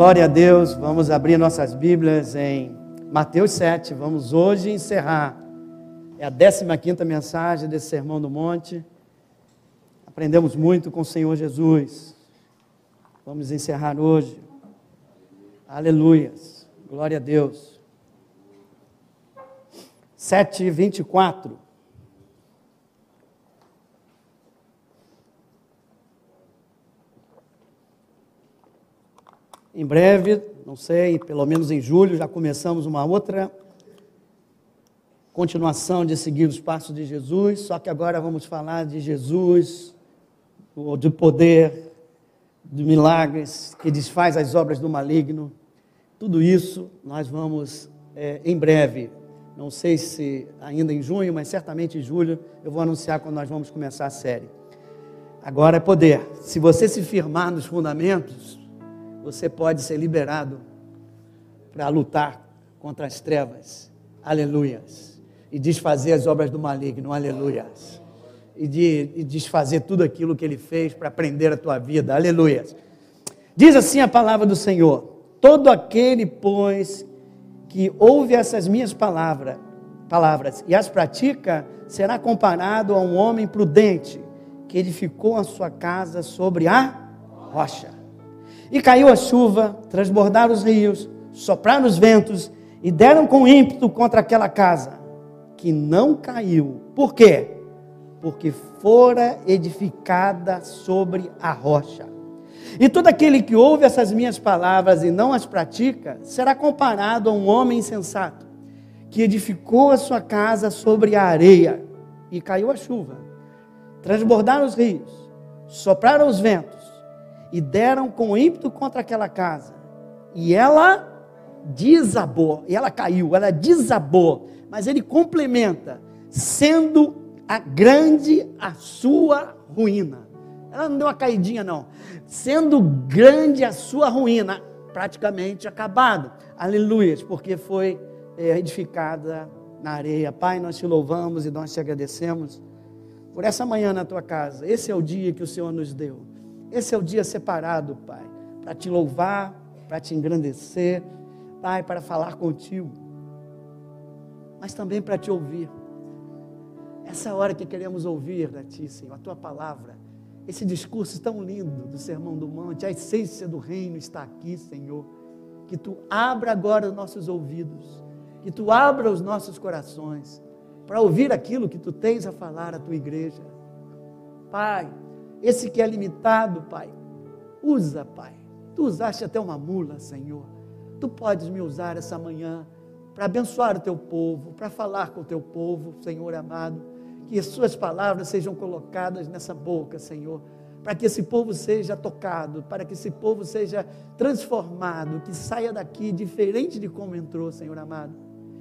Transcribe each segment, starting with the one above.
Glória a Deus, vamos abrir nossas Bíblias em Mateus 7. Vamos hoje encerrar. É a 15 mensagem desse Sermão do Monte. Aprendemos muito com o Senhor Jesus. Vamos encerrar hoje. Aleluias. Glória a Deus. 7, 24. Em breve, não sei, pelo menos em julho, já começamos uma outra continuação de seguir os passos de Jesus, só que agora vamos falar de Jesus, de poder, de milagres, que desfaz as obras do maligno. Tudo isso nós vamos é, em breve, não sei se ainda em junho, mas certamente em julho, eu vou anunciar quando nós vamos começar a série. Agora é poder. Se você se firmar nos fundamentos, você pode ser liberado para lutar contra as trevas. Aleluias. E desfazer as obras do maligno. Aleluias. E, de, e desfazer tudo aquilo que ele fez para prender a tua vida. Aleluias. Diz assim a palavra do Senhor: Todo aquele, pois, que ouve essas minhas palavras, palavras e as pratica, será comparado a um homem prudente que edificou a sua casa sobre a rocha. E caiu a chuva, transbordaram os rios, sopraram os ventos e deram com ímpeto contra aquela casa, que não caiu. Por quê? Porque fora edificada sobre a rocha. E todo aquele que ouve essas minhas palavras e não as pratica, será comparado a um homem insensato, que edificou a sua casa sobre a areia, e caiu a chuva, transbordaram os rios, sopraram os ventos, e deram com ímpeto contra aquela casa. E ela desabou, e ela caiu, ela desabou. Mas ele complementa, sendo a grande a sua ruína. Ela não deu uma caidinha, não. Sendo grande a sua ruína, praticamente acabado. Aleluia, porque foi é, edificada na areia. Pai, nós te louvamos e nós te agradecemos por essa manhã na tua casa. Esse é o dia que o Senhor nos deu. Esse é o dia separado, Pai, para te louvar, para te engrandecer, Pai, para falar contigo, mas também para te ouvir. Essa hora que queremos ouvir da Ti, Senhor, a Tua palavra, esse discurso tão lindo do Sermão do Monte, a essência do reino está aqui, Senhor. Que Tu abra agora os nossos ouvidos, que Tu abra os nossos corações, para ouvir aquilo que Tu tens a falar à Tua igreja. Pai, esse que é limitado, Pai, usa, Pai. Tu usaste até uma mula, Senhor. Tu podes me usar essa manhã para abençoar o teu povo, para falar com o teu povo, Senhor amado. Que as suas palavras sejam colocadas nessa boca, Senhor, para que esse povo seja tocado, para que esse povo seja transformado, que saia daqui diferente de como entrou, Senhor amado.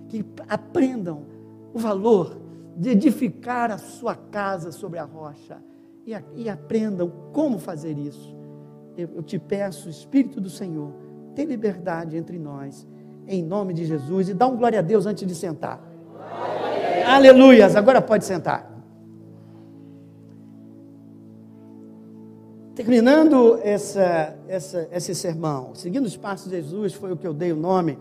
Que aprendam o valor de edificar a sua casa sobre a rocha e, e aprendam como fazer isso. Eu, eu te peço, Espírito do Senhor, tem liberdade entre nós, em nome de Jesus, e dá um glória a Deus antes de sentar. Aleluias, agora pode sentar. Terminando essa, essa, esse sermão, seguindo os passos de Jesus, foi o que eu dei o nome.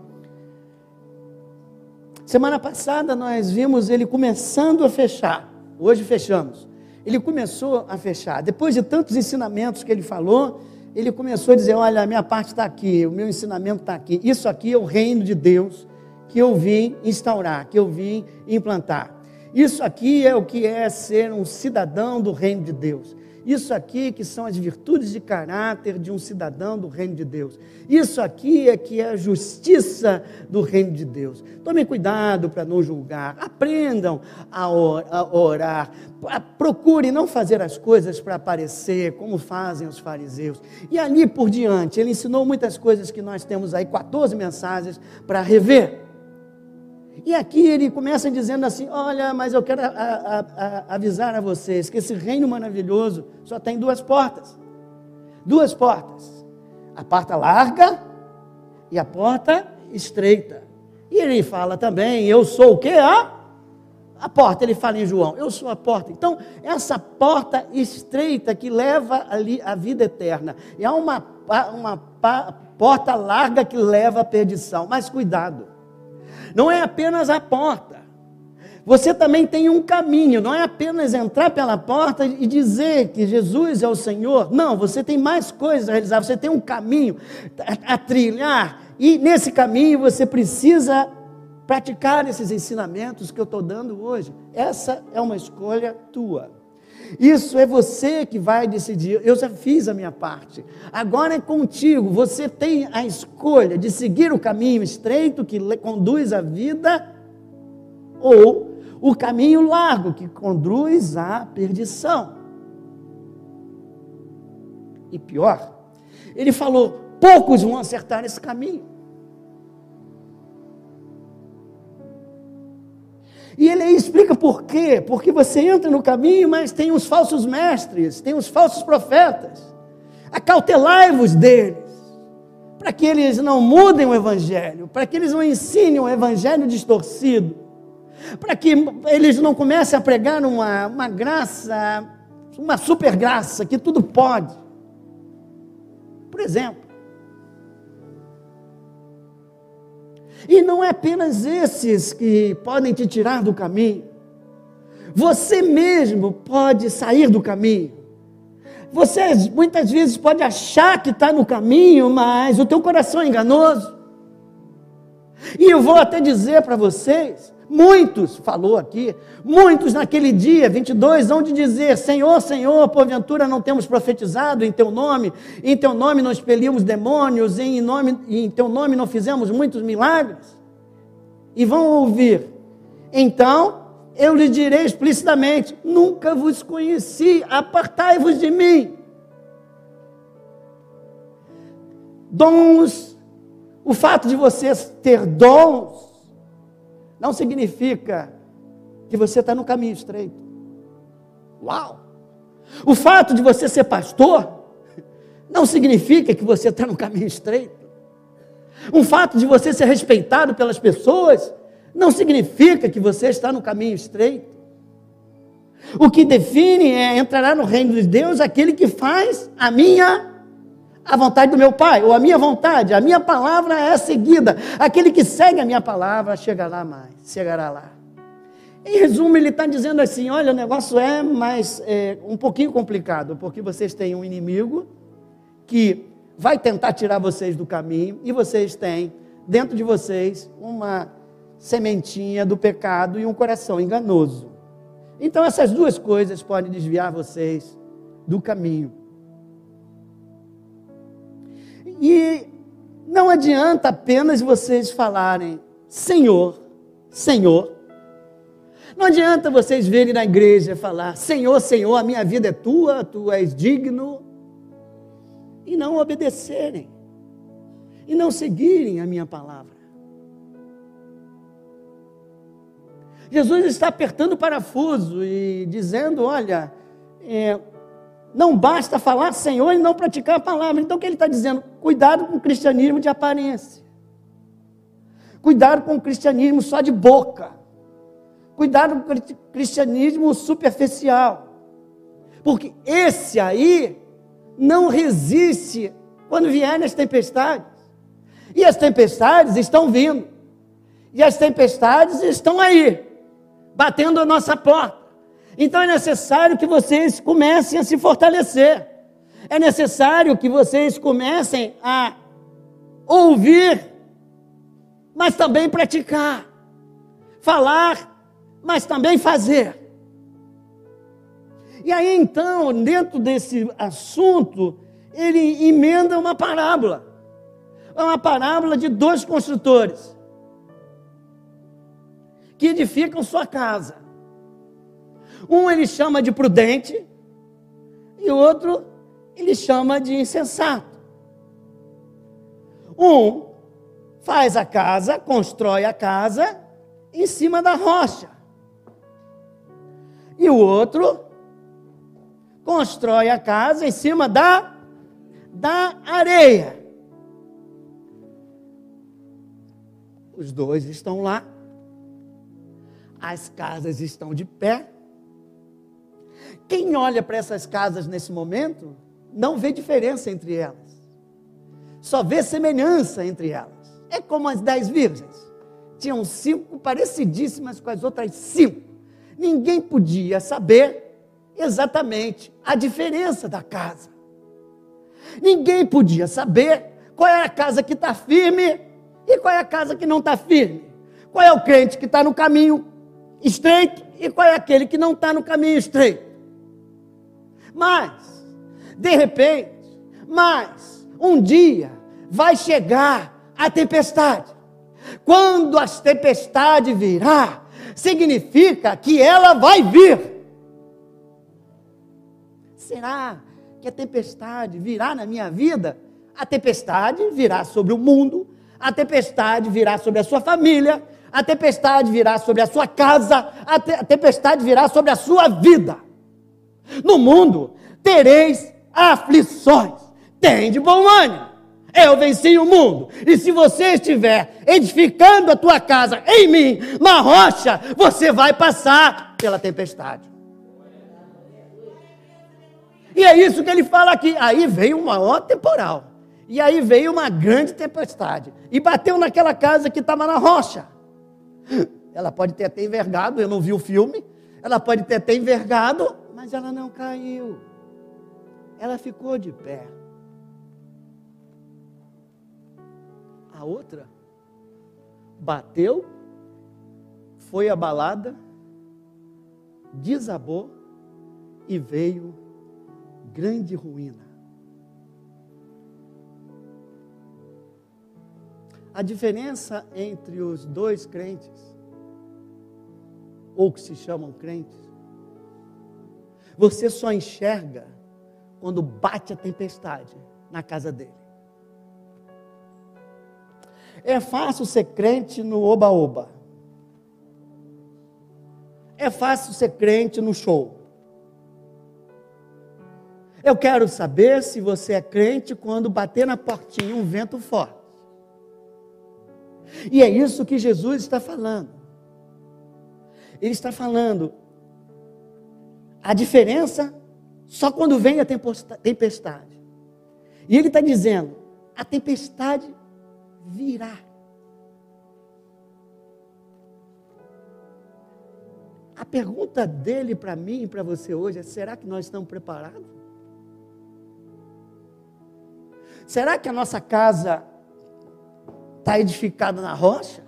Semana passada nós vimos ele começando a fechar, hoje fechamos ele começou a fechar. Depois de tantos ensinamentos que ele falou, ele começou a dizer: Olha, a minha parte está aqui, o meu ensinamento está aqui. Isso aqui é o reino de Deus que eu vim instaurar, que eu vim implantar. Isso aqui é o que é ser um cidadão do reino de Deus. Isso aqui que são as virtudes de caráter de um cidadão do reino de Deus. Isso aqui é que é a justiça do reino de Deus. Tomem cuidado para não julgar. Aprendam a orar. Procure não fazer as coisas para aparecer como fazem os fariseus. E ali por diante, ele ensinou muitas coisas que nós temos aí, 14 mensagens para rever. E aqui ele começa dizendo assim: Olha, mas eu quero a, a, a, avisar a vocês que esse reino maravilhoso só tem duas portas. Duas portas. A porta larga e a porta estreita. E ele fala também: Eu sou o que? A, a porta. Ele fala em João: Eu sou a porta. Então, essa porta estreita que leva ali a vida eterna. E há uma, uma porta larga que leva à perdição. Mas cuidado, não é apenas a porta. Você também tem um caminho, não é apenas entrar pela porta e dizer que Jesus é o Senhor. Não, você tem mais coisas a realizar, você tem um caminho a, trilhar, e nesse caminho você precisa praticar esses ensinamentos que eu estou dando hoje. Essa é uma escolha tua. Isso é você que vai decidir. Eu já fiz a minha parte. Agora é contigo. Você tem a escolha de seguir o caminho estreito que conduz à vida ou o caminho largo que conduz à perdição. E pior, ele falou: poucos vão acertar esse caminho. E ele explica por quê. Porque você entra no caminho, mas tem os falsos mestres, tem os falsos profetas. Acautelai-vos deles, para que eles não mudem o evangelho, para que eles não ensinem o evangelho distorcido, para que eles não comecem a pregar uma, uma graça, uma super graça, que tudo pode. Por exemplo, E não é apenas esses que podem te tirar do caminho. Você mesmo pode sair do caminho. Você muitas vezes pode achar que está no caminho, mas o teu coração é enganoso. E eu vou até dizer para vocês Muitos, falou aqui, muitos naquele dia, 22, hão de dizer: Senhor, Senhor, porventura não temos profetizado em teu nome, em teu nome não expelimos demônios, em, nome, em teu nome não fizemos muitos milagres. E vão ouvir. Então, eu lhe direi explicitamente: Nunca vos conheci, apartai-vos de mim. Dons, o fato de vocês ter dons, não significa que você está no caminho estreito. Uau! O fato de você ser pastor não significa que você está no caminho estreito. O fato de você ser respeitado pelas pessoas não significa que você está no caminho estreito. O que define é entrará no reino de Deus aquele que faz a minha a vontade do meu Pai, ou a minha vontade, a minha palavra é seguida. Aquele que segue a minha palavra chegará mais, chegará lá. Em resumo, ele está dizendo assim: olha, o negócio é mais é, um pouquinho complicado, porque vocês têm um inimigo que vai tentar tirar vocês do caminho, e vocês têm dentro de vocês uma sementinha do pecado e um coração enganoso. Então, essas duas coisas podem desviar vocês do caminho. E não adianta apenas vocês falarem Senhor, Senhor. Não adianta vocês virem na igreja falar Senhor, Senhor, a minha vida é tua, tu és digno. E não obedecerem. E não seguirem a minha palavra. Jesus está apertando o parafuso e dizendo: olha, é, não basta falar Senhor e não praticar a palavra. Então o que ele está dizendo? Cuidado com o cristianismo de aparência. Cuidado com o cristianismo só de boca. Cuidado com o cristianismo superficial. Porque esse aí não resiste quando vierem as tempestades. E as tempestades estão vindo. E as tempestades estão aí, batendo a nossa porta. Então é necessário que vocês comecem a se fortalecer. É necessário que vocês comecem a ouvir, mas também praticar. Falar, mas também fazer. E aí então, dentro desse assunto, ele emenda uma parábola. É uma parábola de dois construtores que edificam sua casa. Um ele chama de prudente e o outro ele chama de insensato. Um faz a casa, constrói a casa em cima da rocha. E o outro constrói a casa em cima da da areia. Os dois estão lá. As casas estão de pé. Quem olha para essas casas nesse momento não vê diferença entre elas. só vê semelhança entre elas. É como as dez virgens. Tinham cinco parecidíssimas com as outras cinco. Ninguém podia saber exatamente a diferença da casa. Ninguém podia saber qual é a casa que está firme e qual é a casa que não está firme. Qual é o crente que está no caminho estreito e qual é aquele que não está no caminho estreito. Mas, de repente, mas, um dia vai chegar a tempestade. Quando a tempestade virá, significa que ela vai vir. Será que a tempestade virá na minha vida? A tempestade virá sobre o mundo, a tempestade virá sobre a sua família, a tempestade virá sobre a sua casa, a, te a tempestade virá sobre a sua vida. No mundo tereis aflições, tem de bom ânimo. Eu venci o mundo. E se você estiver edificando a tua casa em mim, na rocha, você vai passar pela tempestade. E é isso que ele fala aqui. Aí veio uma maior temporal. E aí veio uma grande tempestade. E bateu naquela casa que estava na rocha. Ela pode ter até envergado, eu não vi o filme. Ela pode ter até envergado, mas ela não caiu. Ela ficou de pé. A outra bateu, foi abalada, desabou e veio grande ruína. A diferença entre os dois crentes, ou que se chamam crentes, você só enxerga quando bate a tempestade na casa dele. É fácil ser crente no oba-oba. É fácil ser crente no show. Eu quero saber se você é crente quando bater na portinha um vento forte. E é isso que Jesus está falando. Ele está falando a diferença só quando vem a tempestade. E ele está dizendo: a tempestade virá. A pergunta dele para mim e para você hoje é: será que nós estamos preparados? Será que a nossa casa está edificada na rocha?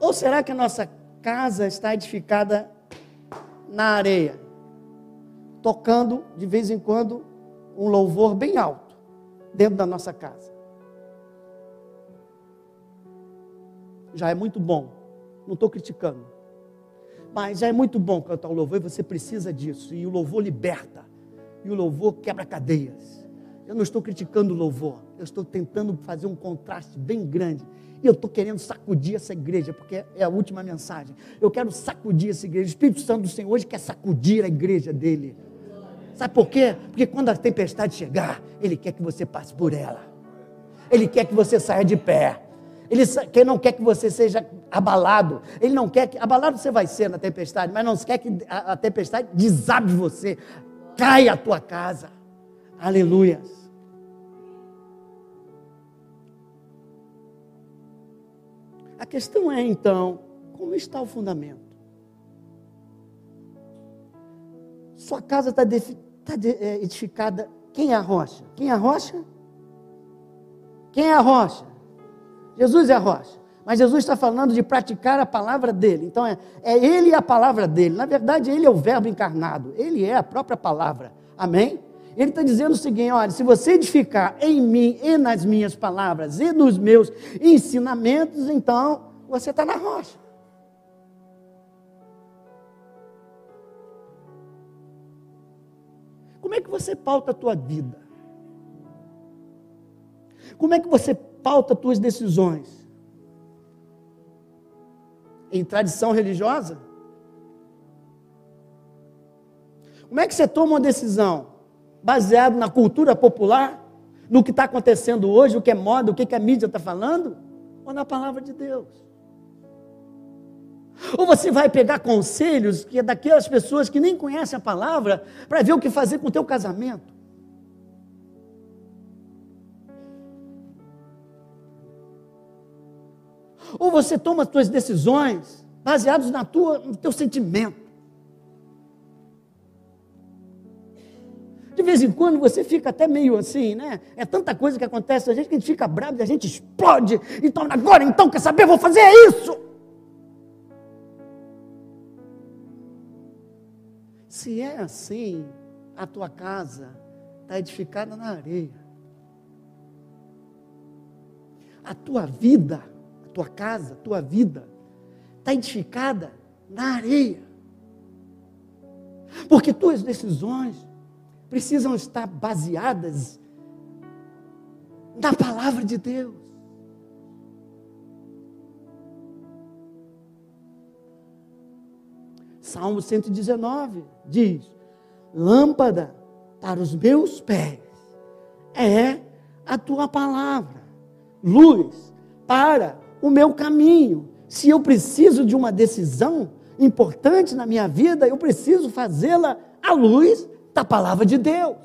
Ou será que a nossa casa está edificada na areia? Tocando de vez em quando um louvor bem alto dentro da nossa casa. Já é muito bom, não estou criticando. Mas já é muito bom cantar o louvor e você precisa disso. E o louvor liberta. E o louvor quebra cadeias. Eu não estou criticando o louvor, eu estou tentando fazer um contraste bem grande. Eu estou querendo sacudir essa igreja, porque é a última mensagem. Eu quero sacudir essa igreja. O Espírito Santo do Senhor hoje quer sacudir a igreja dele. Sabe por quê? Porque quando a tempestade chegar, Ele quer que você passe por ela. Ele quer que você saia de pé. Ele não quer que você seja abalado. Ele não quer que. Abalado você vai ser na tempestade, mas não quer que a, a tempestade desabe você, caia a tua casa. Aleluias. A questão é então, como está o fundamento? Sua casa está tá edificada. Quem é a rocha? Quem é a rocha? Quem é a rocha? Jesus é a rocha. Mas Jesus está falando de praticar a palavra dele. Então é, é ele a palavra dele. Na verdade, ele é o verbo encarnado. Ele é a própria palavra. Amém? Ele está dizendo o seguinte: olha, se você edificar em mim e nas minhas palavras e nos meus ensinamentos, então você está na rocha. Como é que você pauta a tua vida? Como é que você pauta as tuas decisões? Em tradição religiosa? Como é que você toma uma decisão? baseado na cultura popular, no que está acontecendo hoje, o que é moda, o que, que a mídia está falando, ou na palavra de Deus? Ou você vai pegar conselhos que é daquelas pessoas que nem conhecem a palavra para ver o que fazer com o teu casamento? Ou você toma as suas decisões baseadas na tua, no teu sentimento? De vez em quando você fica até meio assim, né? É tanta coisa que acontece a gente que a gente fica bravo e a gente explode. Então, agora, então, quer saber? Vou fazer isso. Se é assim, a tua casa está edificada na areia. A tua vida, a tua casa, a tua vida, está edificada na areia. Porque tuas decisões precisam estar baseadas na palavra de Deus. Salmo 119 diz: Lâmpada para os meus pés é a tua palavra, luz para o meu caminho. Se eu preciso de uma decisão importante na minha vida, eu preciso fazê-la à luz da palavra de Deus.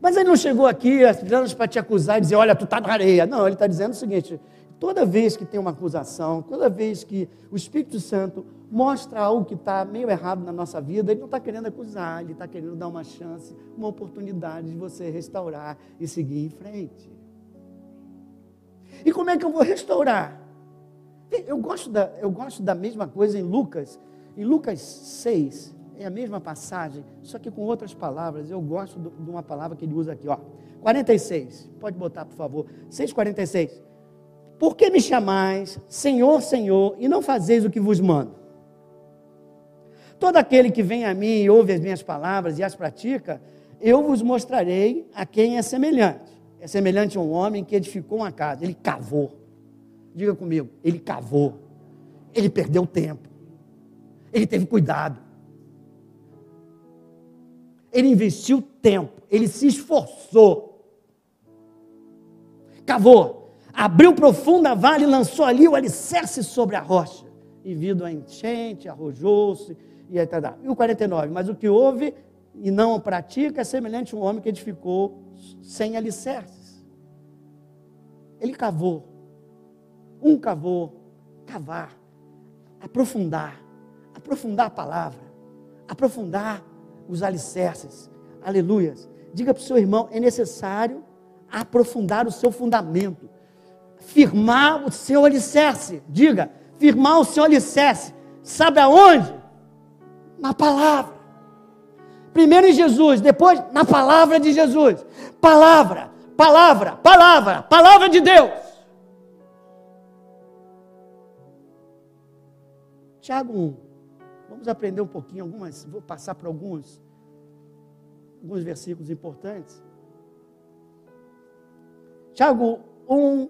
Mas ele não chegou aqui apenas para te acusar e dizer, olha, tu está na areia. Não, ele está dizendo o seguinte: toda vez que tem uma acusação, toda vez que o Espírito Santo mostra algo que está meio errado na nossa vida, ele não está querendo acusar, ele está querendo dar uma chance, uma oportunidade de você restaurar e seguir em frente. E como é que eu vou restaurar? Eu gosto da, eu gosto da mesma coisa em Lucas, em Lucas 6, é a mesma passagem, só que com outras palavras. Eu gosto de uma palavra que ele usa aqui, ó. 46. Pode botar, por favor. 6:46. Por que me chamais Senhor, Senhor, e não fazeis o que vos mando? Todo aquele que vem a mim e ouve as minhas palavras e as pratica, eu vos mostrarei a quem é semelhante. É semelhante a um homem que edificou uma casa, ele cavou. Diga comigo, ele cavou. Ele perdeu tempo. Ele teve cuidado ele investiu tempo, ele se esforçou, cavou, abriu profunda vale lançou ali o alicerce sobre a rocha. E vindo a enchente, arrojou-se e aí tá, E o 49, mas o que houve e não pratica é semelhante a um homem que edificou sem alicerces. Ele cavou, um cavou, cavar, aprofundar, aprofundar a palavra, aprofundar os alicerces. Aleluias. Diga para o seu irmão: é necessário aprofundar o seu fundamento, firmar o seu alicerce. Diga, firmar o seu alicerce. Sabe aonde? Na palavra. Primeiro em Jesus, depois na palavra de Jesus. Palavra, palavra, palavra, palavra de Deus. Tiago 1. Vamos aprender um pouquinho, algumas, vou passar por alguns, alguns versículos importantes. Tiago 1,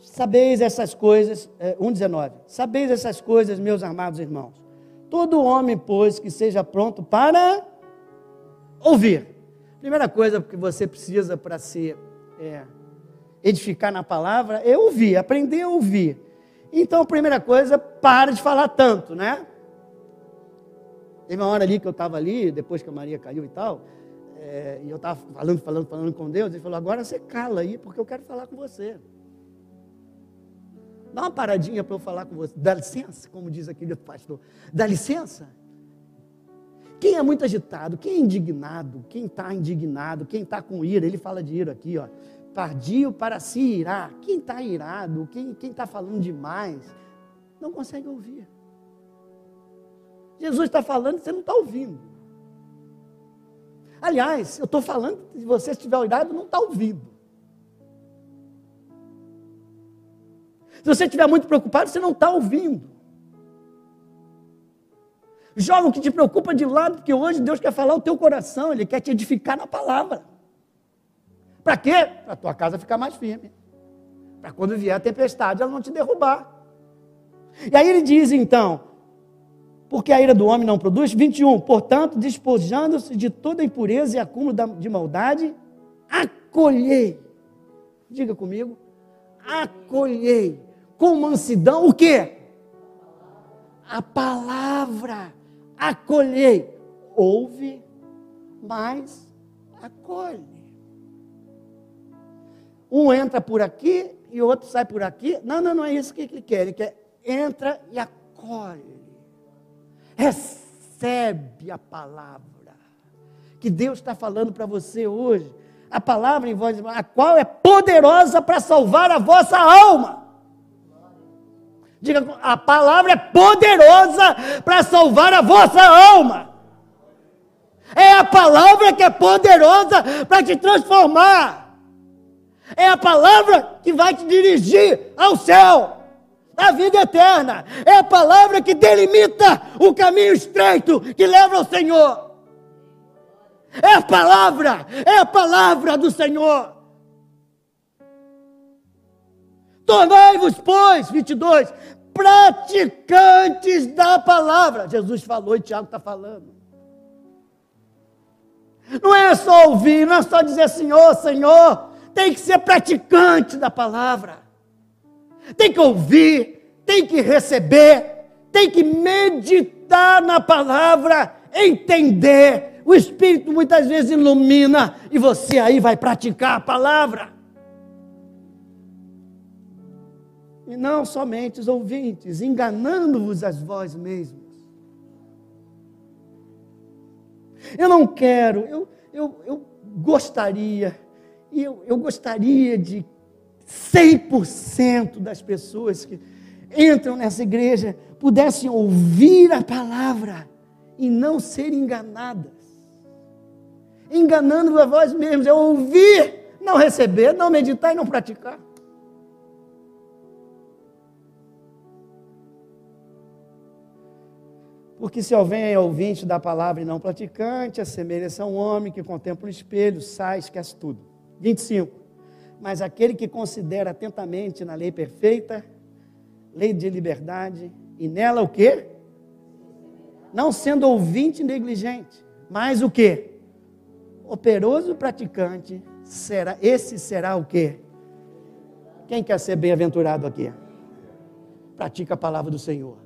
sabeis essas coisas, é, 1,19. Sabeis essas coisas, meus amados irmãos. Todo homem, pois, que seja pronto para ouvir. Primeira coisa que você precisa para se é, edificar na palavra é ouvir, aprender a ouvir. Então, primeira coisa, para de falar tanto, né? Teve uma hora ali que eu estava ali, depois que a Maria caiu e tal, é, e eu estava falando, falando, falando com Deus, ele falou, agora você cala aí, porque eu quero falar com você. Dá uma paradinha para eu falar com você. Dá licença, como diz aquele pastor. Dá licença. Quem é muito agitado, quem é indignado, quem está indignado, quem está com ira, ele fala de ira aqui, ó tardio para se irar. Quem está irado, quem está falando demais, não consegue ouvir. Jesus está falando, você não está ouvindo. Aliás, eu estou falando, se você estiver irado, não está ouvindo. Se você estiver muito preocupado, você não está ouvindo. Joga o que te preocupa de lado, porque hoje Deus quer falar o teu coração, Ele quer te edificar na palavra. Para quê? Para a tua casa ficar mais firme. Para quando vier a tempestade, ela não te derrubar. E aí ele diz então, porque a ira do homem não produz, 21, portanto, despojando-se de toda impureza e acúmulo de maldade, acolhei. Diga comigo, acolhei com mansidão o quê? A palavra, acolhei. Ouve mas acolhe. Um entra por aqui e o outro sai por aqui. Não, não, não é isso que ele quer. Ele quer entra e acolhe. Recebe a palavra que Deus está falando para você hoje. A palavra em voz, a qual é poderosa para salvar a vossa alma. Diga, a palavra é poderosa para salvar a vossa alma. É a palavra que é poderosa para te transformar. É a palavra que vai te dirigir ao céu, à vida eterna. É a palavra que delimita o caminho estreito que leva ao Senhor. É a palavra, é a palavra do Senhor. Tornai-vos, pois, 22, praticantes da palavra. Jesus falou e Tiago está falando. Não é só ouvir, não é só dizer Senhor, Senhor. Tem que ser praticante da palavra. Tem que ouvir, tem que receber, tem que meditar na palavra, entender. O Espírito muitas vezes ilumina e você aí vai praticar a palavra. E não somente os ouvintes, enganando-vos as vós mesmos. Eu não quero, eu, eu, eu gostaria, eu, eu gostaria de 100% das pessoas que entram nessa igreja pudessem ouvir a palavra e não ser enganadas. Enganando a vós mesmos, é ouvir, não receber, não meditar e não praticar. Porque se alguém é ouvinte da palavra e não praticante, assemelha-se a um homem que contempla o espelho, sai, esquece tudo. 25. Mas aquele que considera atentamente na lei perfeita, lei de liberdade, e nela o quê? Não sendo ouvinte negligente, mas o quê? Operoso praticante, será, esse será o quê? Quem quer ser bem-aventurado aqui? Pratica a palavra do Senhor.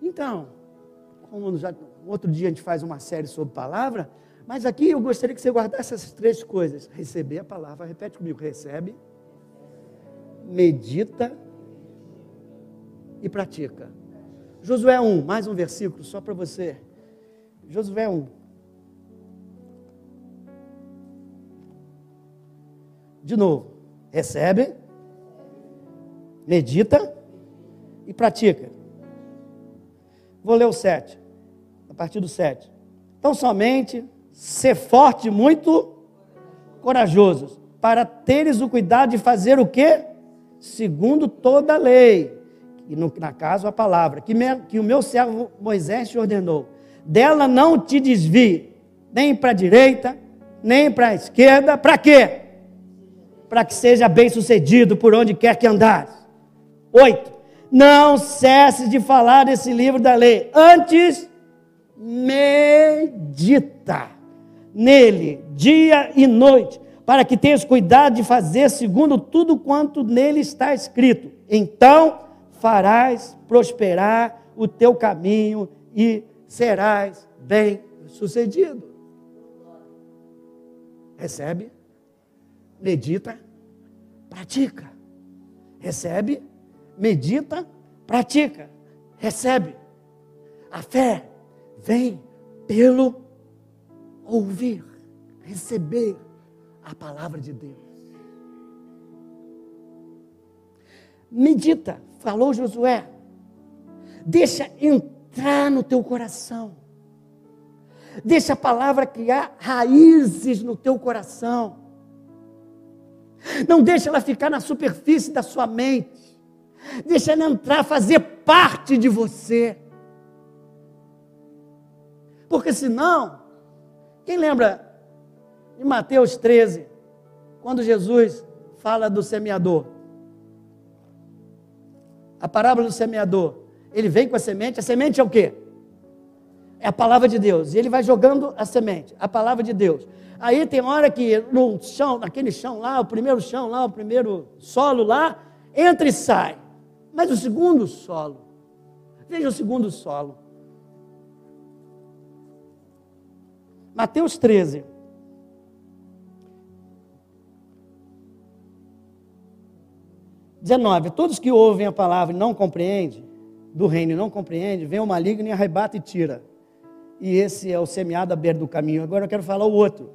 Então, como já, outro dia a gente faz uma série sobre palavra, mas aqui eu gostaria que você guardasse essas três coisas: receber a palavra, repete comigo, recebe, medita e pratica. Josué 1, mais um versículo só para você. Josué 1. De novo, recebe, medita e pratica. Vou ler o 7, a partir do 7. Então, somente ser forte, muito corajosos, para teres o cuidado de fazer o quê? Segundo toda a lei, e no, na caso a palavra, que, me, que o meu servo Moisés te ordenou. Dela não te desvie, nem para a direita, nem para a esquerda, para quê? Para que seja bem sucedido por onde quer que andares. Oito não cesse de falar desse livro da lei. Antes, medita nele, dia e noite, para que tenhas cuidado de fazer segundo tudo quanto nele está escrito. Então farás prosperar o teu caminho e serás bem sucedido. Recebe, medita, pratica. Recebe, medita, pratica, recebe. A fé vem pelo ouvir, receber a palavra de Deus. Medita, falou Josué. Deixa entrar no teu coração. Deixa a palavra criar raízes no teu coração. Não deixa ela ficar na superfície da sua mente. Deixa ela entrar, fazer parte de você. Porque senão, quem lembra de Mateus 13, quando Jesus fala do semeador? A parábola do semeador. Ele vem com a semente, a semente é o quê? É a palavra de Deus. E ele vai jogando a semente, a palavra de Deus. Aí tem hora que no chão, naquele chão lá, o primeiro chão lá, o primeiro solo lá, entra e sai. Mas o segundo solo, veja o segundo solo. Mateus 13. Dezenove. Todos que ouvem a palavra e não compreendem, do reino e não compreendem, vem o maligno e arrebata e tira. E esse é o semeado à beira do caminho. Agora eu quero falar o outro.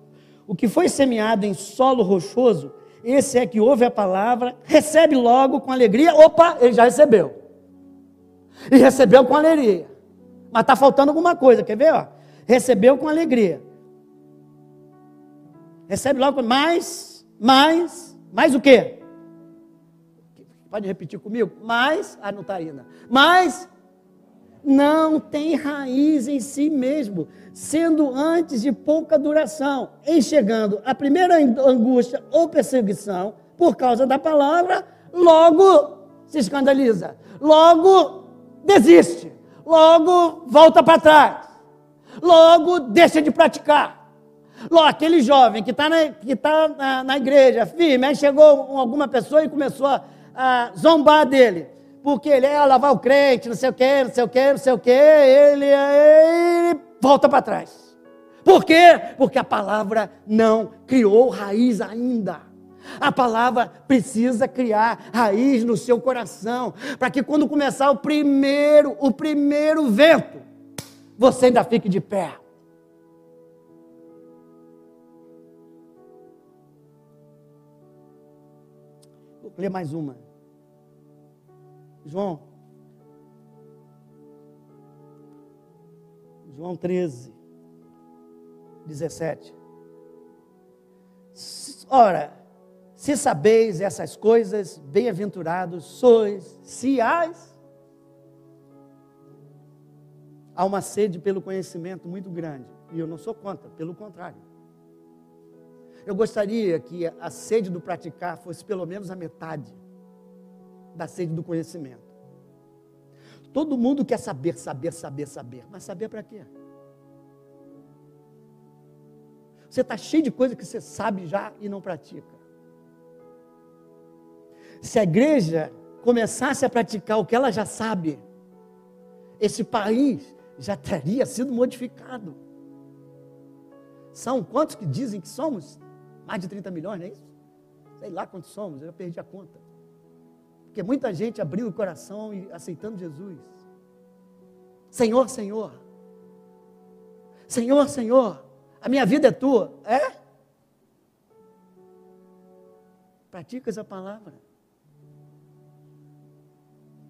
O que foi semeado em solo rochoso, esse é que ouve a palavra, recebe logo com alegria. Opa, ele já recebeu. E recebeu com alegria. Mas está faltando alguma coisa, quer ver? Ó? Recebeu com alegria. Recebe logo mais, mais, mais o quê? Pode repetir comigo? Mais, ah, não está ainda. Mais não tem raiz em si mesmo, sendo antes de pouca duração, enxergando a primeira angústia ou perseguição por causa da palavra, logo se escandaliza, logo desiste, logo volta para trás, logo deixa de praticar. Logo, aquele jovem que está na, que tá na, na igreja, firme, aí chegou alguma pessoa e começou a, a zombar dele porque ele é lavar o crente, não sei o que, não sei o que, não sei o que, ele, ele volta para trás. Por quê? Porque a palavra não criou raiz ainda. A palavra precisa criar raiz no seu coração, para que quando começar o primeiro, o primeiro vento, você ainda fique de pé. Vou ler mais uma. João. João 13, 17. Ora, se sabeis essas coisas, bem-aventurados sois, se as. Há uma sede pelo conhecimento muito grande. E eu não sou contra, pelo contrário. Eu gostaria que a sede do praticar fosse pelo menos a metade da sede do conhecimento. Todo mundo quer saber, saber, saber, saber. Mas saber para quê? Você está cheio de coisa que você sabe já e não pratica. Se a igreja começasse a praticar o que ela já sabe, esse país já teria sido modificado. São quantos que dizem que somos? Mais de 30 milhões, não é isso? Sei lá quantos somos, eu já perdi a conta. Porque muita gente abriu o coração e aceitando Jesus. Senhor, Senhor. Senhor, Senhor. A minha vida é tua. É? Praticas a palavra.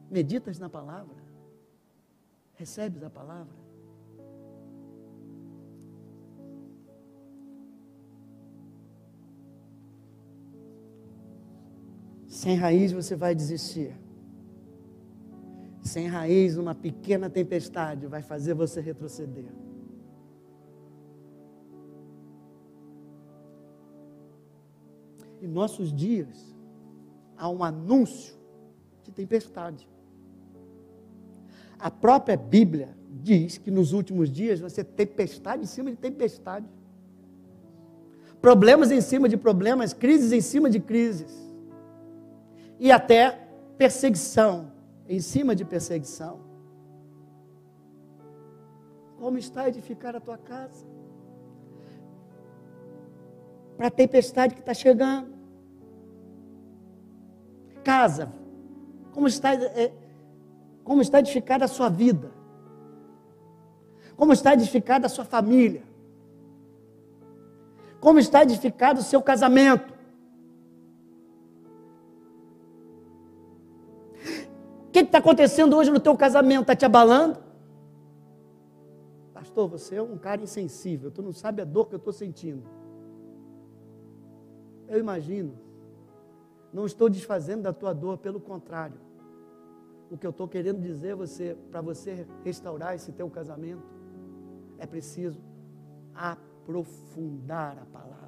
Meditas na palavra. Recebes a palavra. Sem raiz você vai desistir. Sem raiz, uma pequena tempestade vai fazer você retroceder. Em nossos dias, há um anúncio de tempestade. A própria Bíblia diz que nos últimos dias vai ser tempestade em cima de tempestade. Problemas em cima de problemas, crises em cima de crises e até perseguição, em cima de perseguição. Como está edificar a tua casa? Para a tempestade que está chegando. Casa, como está, é, como está edificada a sua vida? Como está edificada a sua família? Como está edificado o seu casamento? O que está acontecendo hoje no teu casamento? Está te abalando? Pastor, você é um cara insensível, tu não sabe a dor que eu estou sentindo. Eu imagino. Não estou desfazendo da tua dor, pelo contrário. O que eu estou querendo dizer você, para você restaurar esse teu casamento, é preciso aprofundar a palavra.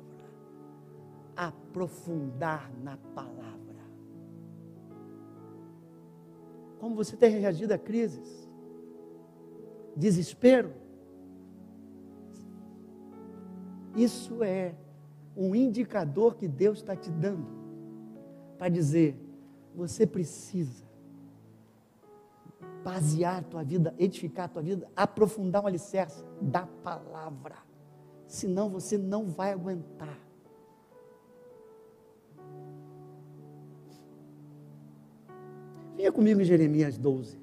Aprofundar na palavra. Como você tem reagido a crises? Desespero? Isso é um indicador que Deus está te dando para dizer: você precisa basear a tua vida, edificar a tua vida, aprofundar o alicerce da palavra. senão você não vai aguentar. Venha comigo em Jeremias 12.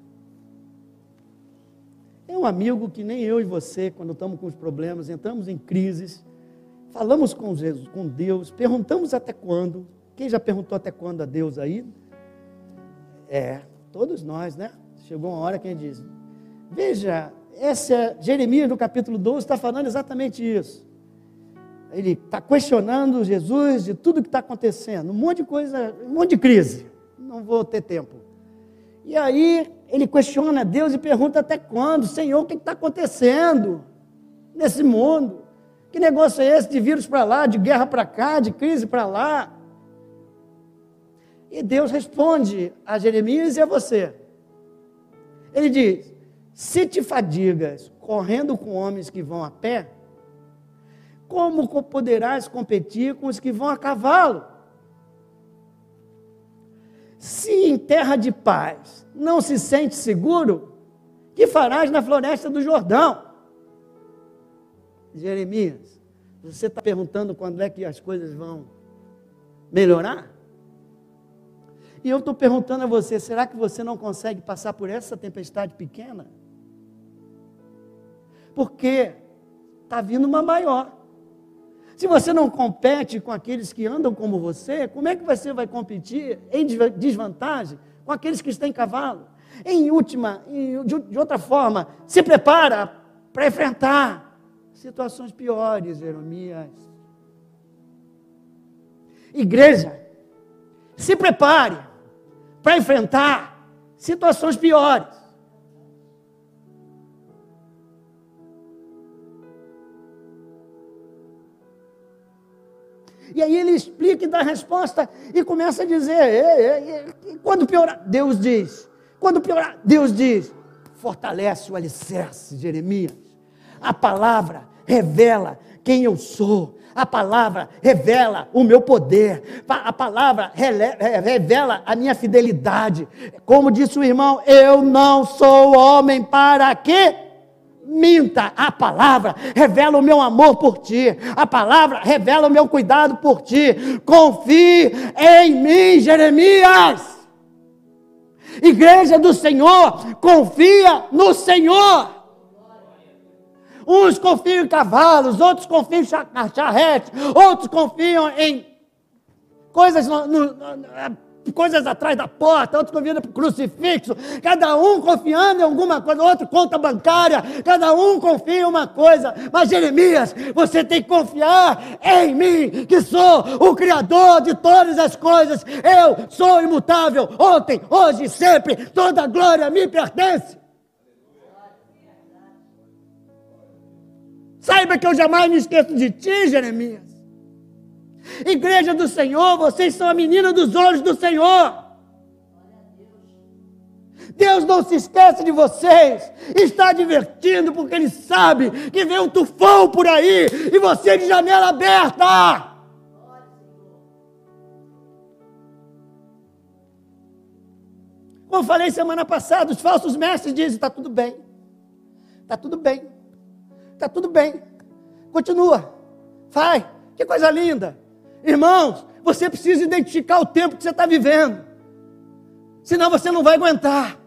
É um amigo que nem eu e você, quando estamos com os problemas, entramos em crises, falamos com, Jesus, com Deus, perguntamos até quando. Quem já perguntou até quando a Deus aí? É, todos nós, né? Chegou uma hora que a gente diz: Veja, essa Jeremias no capítulo 12 está falando exatamente isso. Ele está questionando Jesus de tudo que está acontecendo, um monte de coisa, um monte de crise. Não vou ter tempo. E aí ele questiona Deus e pergunta até quando, Senhor, o que está acontecendo nesse mundo? Que negócio é esse de vírus para lá, de guerra para cá, de crise para lá? E Deus responde a Jeremias e a você. Ele diz: Se te fadigas correndo com homens que vão a pé, como poderás competir com os que vão a cavalo? Se em terra de paz não se sente seguro, que farás na floresta do Jordão? Jeremias, você está perguntando quando é que as coisas vão melhorar? E eu estou perguntando a você: será que você não consegue passar por essa tempestade pequena? Porque está vindo uma maior. Se você não compete com aqueles que andam como você, como é que você vai competir em desvantagem com aqueles que estão em cavalo? Em última, de outra forma, se prepara para enfrentar situações piores, Jeremias. Igreja, se prepare para enfrentar situações piores. E aí ele explica e dá a resposta e começa a dizer: e, e, e, quando piorar, Deus diz, quando piorar, Deus diz, fortalece o alicerce, Jeremias. A palavra revela quem eu sou. A palavra revela o meu poder. A palavra revela a minha fidelidade. Como disse o irmão, eu não sou homem para quê? Minta. A palavra revela o meu amor por ti. A palavra revela o meu cuidado por ti. Confie em mim, Jeremias. Igreja do Senhor, confia no Senhor. Uns confiam em cavalos, outros confiam em charrete, outros confiam em coisas no, no, no, coisas atrás da porta, outros confiando para o crucifixo, cada um confiando em alguma coisa, outro conta bancária, cada um confia em uma coisa. Mas Jeremias, você tem que confiar em mim, que sou o Criador de todas as coisas. Eu sou imutável, ontem, hoje, sempre, toda glória me pertence. Saiba que eu jamais me esqueço de ti, Jeremias. Igreja do Senhor, vocês são a menina dos olhos do Senhor. Deus não se esquece de vocês, está divertindo porque Ele sabe que vem um tufão por aí e você de janela aberta. Como eu falei semana passada, os falsos mestres dizem: está tudo bem, está tudo bem, está tudo bem, continua, vai, que coisa linda. Irmãos, você precisa identificar o tempo que você está vivendo. Senão você não vai aguentar.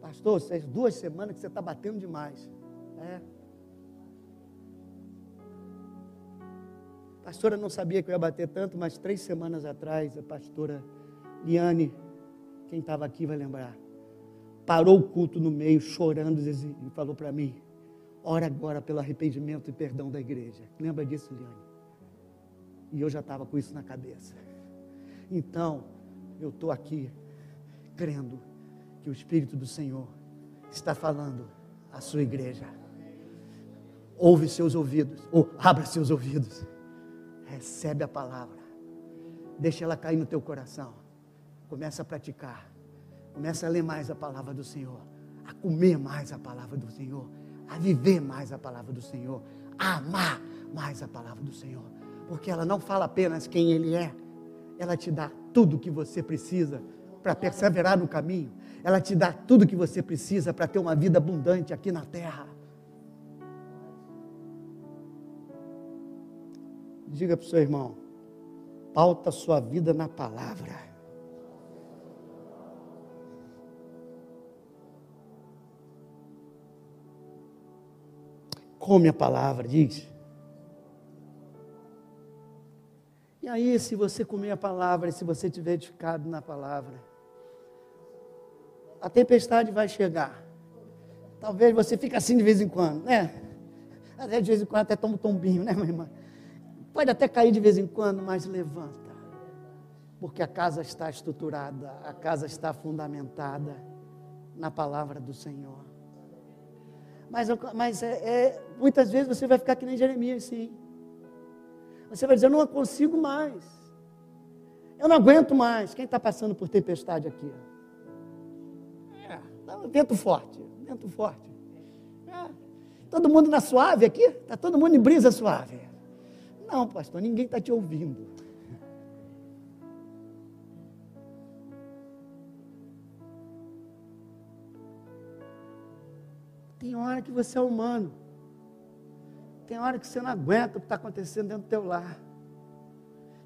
Pastor, essas duas semanas que você está batendo demais. É. A pastora não sabia que eu ia bater tanto, mas três semanas atrás, a pastora Liane, quem estava aqui vai lembrar, parou o culto no meio, chorando, e falou para mim: Ora agora pelo arrependimento e perdão da igreja. Lembra disso, Liane? E eu já estava com isso na cabeça. Então, eu estou aqui crendo que o Espírito do Senhor está falando à sua igreja. Ouve seus ouvidos, ou abra seus ouvidos. Recebe a palavra. Deixa ela cair no teu coração. Começa a praticar. Começa a ler mais a palavra do Senhor. A comer mais a palavra do Senhor a viver mais a palavra do Senhor, a amar mais a palavra do Senhor, porque ela não fala apenas quem Ele é, ela te dá tudo o que você precisa para perseverar no caminho. Ela te dá tudo que você precisa para ter uma vida abundante aqui na terra. Diga para o seu irmão, pauta sua vida na palavra. Come a palavra, diz. E aí, se você comer a palavra, se você tiver edificado na palavra, a tempestade vai chegar. Talvez você fique assim de vez em quando, né? Até de vez em quando até toma um tombinho, né, minha irmã? Pode até cair de vez em quando, mas levanta. Porque a casa está estruturada, a casa está fundamentada na palavra do Senhor. Mas, mas é, é, muitas vezes você vai ficar que nem Jeremias, sim. Você vai dizer, eu não consigo mais. Eu não aguento mais. Quem está passando por tempestade aqui? É, tá um vento forte, vento forte. É, todo mundo na suave aqui? Está todo mundo em brisa suave. Não, pastor, ninguém está te ouvindo. Tem hora que você é humano. Tem hora que você não aguenta o que está acontecendo dentro do teu lar.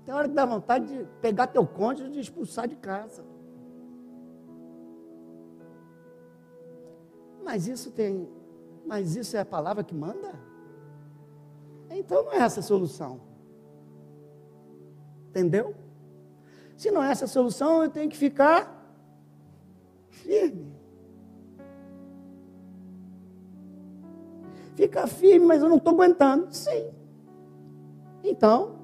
Tem hora que dá vontade de pegar teu cônjuge e de expulsar de casa. Mas isso tem, mas isso é a palavra que manda? Então não é essa a solução. Entendeu? Se não é essa a solução, eu tenho que ficar firme. Fica firme, mas eu não estou aguentando. Sim. Então,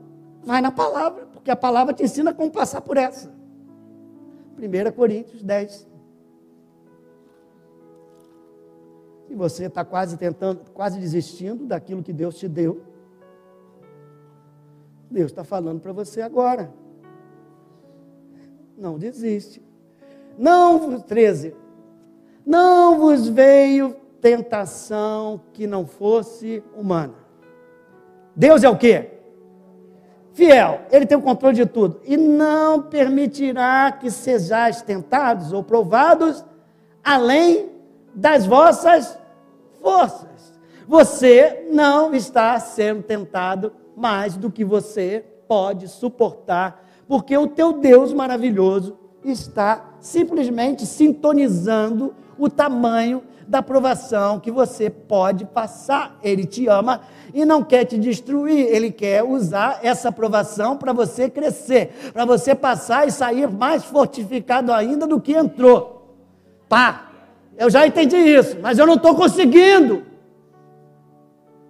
vai na palavra, porque a palavra te ensina como passar por essa. 1 Coríntios 10. Se você está quase tentando, quase desistindo daquilo que Deus te deu, Deus está falando para você agora. Não desiste. Não, 13. Não vos veio tentação que não fosse humana. Deus é o quê? Fiel, ele tem o controle de tudo. E não permitirá que sejais tentados ou provados além das vossas forças. Você não está sendo tentado mais do que você pode suportar, porque o teu Deus maravilhoso está simplesmente sintonizando o tamanho da provação que você pode passar. Ele te ama e não quer te destruir, ele quer usar essa provação para você crescer, para você passar e sair mais fortificado ainda do que entrou. Pá, eu já entendi isso, mas eu não estou conseguindo.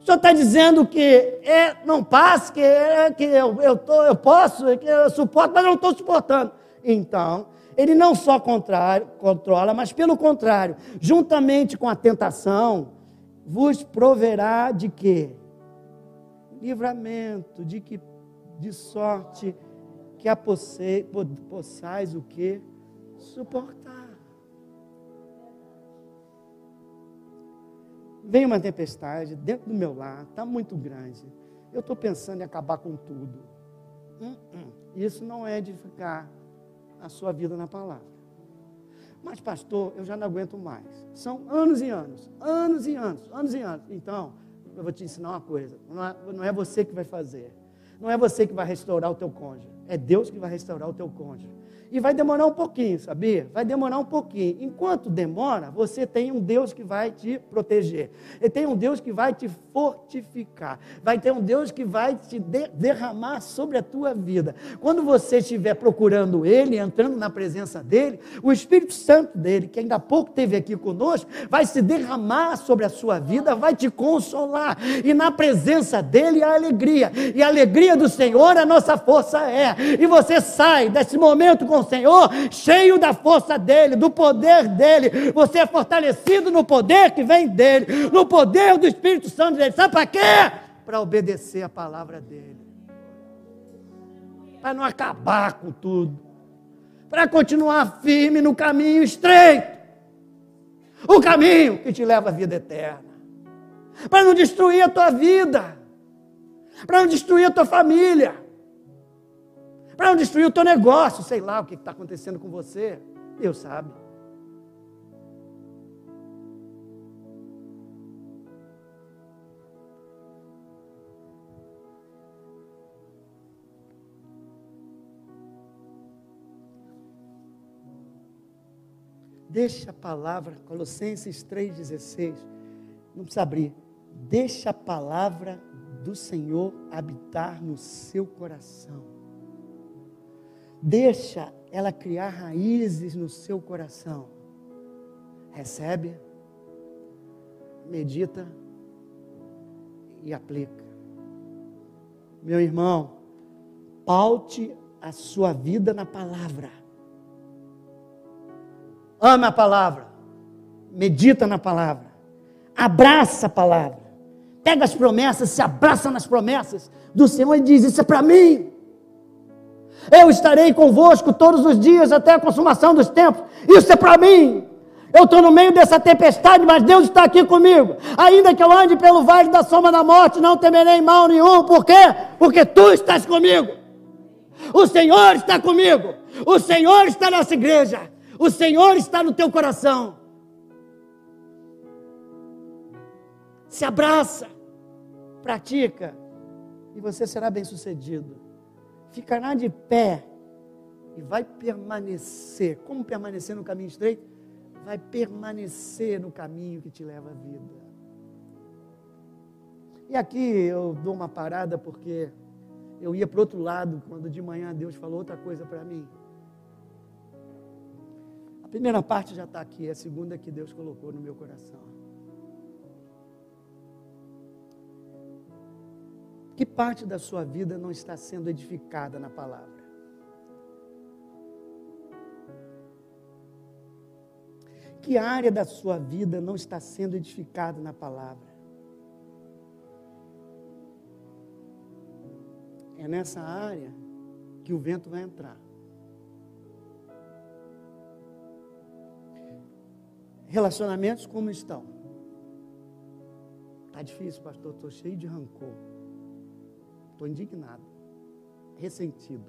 O senhor está dizendo que é, não passa, que, é, que eu, eu, tô, eu posso, que eu suporto, mas eu não estou suportando. Então, ele não só controla, mas pelo contrário, juntamente com a tentação, vos proverá de quê? Livramento, de que de sorte que a possais o que? Suportar. Vem uma tempestade dentro do meu lar, está muito grande. Eu estou pensando em acabar com tudo. Hum, hum. Isso não é edificar a sua vida na palavra. Mas, pastor, eu já não aguento mais. São anos e anos, anos e anos, anos e anos. Então, eu vou te ensinar uma coisa: não é, é você que vai fazer, não é você que vai restaurar o teu cônjuge, é Deus que vai restaurar o teu cônjuge. E vai demorar um pouquinho, sabia? Vai demorar um pouquinho. Enquanto demora, você tem um Deus que vai te proteger. E tem um Deus que vai te fortificar. Vai ter um Deus que vai te de derramar sobre a tua vida. Quando você estiver procurando Ele, entrando na presença dEle, o Espírito Santo dEle, que ainda há pouco esteve aqui conosco, vai se derramar sobre a sua vida, vai te consolar. E na presença dEle há alegria. E a alegria do Senhor a nossa força é. E você sai desse momento com Senhor, cheio da força dele, do poder dele. Você é fortalecido no poder que vem dele, no poder do Espírito Santo dele. Sabe para quê? Para obedecer a palavra dele. Para não acabar com tudo. Para continuar firme no caminho estreito. O caminho que te leva à vida eterna. Para não destruir a tua vida. Para não destruir a tua família para não destruir o teu negócio, sei lá o que está acontecendo com você. Deus sabe. Deixa a palavra, Colossenses 3,16, não precisa abrir. Deixa a palavra do Senhor habitar no seu coração. Deixa ela criar raízes no seu coração. Recebe, medita e aplica. Meu irmão, paute a sua vida na palavra. Ama a palavra. Medita na palavra. Abraça a palavra. Pega as promessas, se abraça nas promessas do Senhor e diz: Isso é para mim. Eu estarei convosco todos os dias até a consumação dos tempos. Isso é para mim. Eu estou no meio dessa tempestade, mas Deus está aqui comigo. Ainda que eu ande pelo vale da sombra da morte, não temerei mal nenhum. Por quê? Porque tu estás comigo. O Senhor está comigo. O Senhor está nessa igreja. O Senhor está no teu coração. Se abraça, pratica, e você será bem sucedido. Ficará de pé e vai permanecer. Como permanecer no caminho estreito? Vai permanecer no caminho que te leva à vida. E aqui eu dou uma parada porque eu ia para o outro lado quando de manhã Deus falou outra coisa para mim primeira parte já está aqui, a segunda que Deus colocou no meu coração. Que parte da sua vida não está sendo edificada na palavra? Que área da sua vida não está sendo edificada na palavra? É nessa área que o vento vai entrar. Relacionamentos como estão? Está difícil, pastor. Estou cheio de rancor. Estou indignado. Ressentido.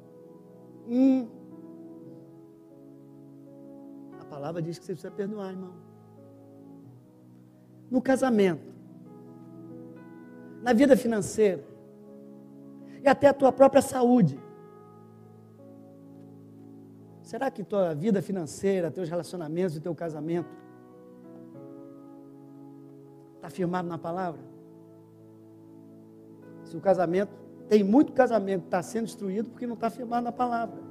Hum. A palavra diz que você precisa perdoar, irmão. No casamento. Na vida financeira. E até a tua própria saúde. Será que tua vida financeira, teus relacionamentos e teu casamento Está firmado na palavra? Se o casamento, tem muito casamento que está sendo destruído porque não está firmado na palavra.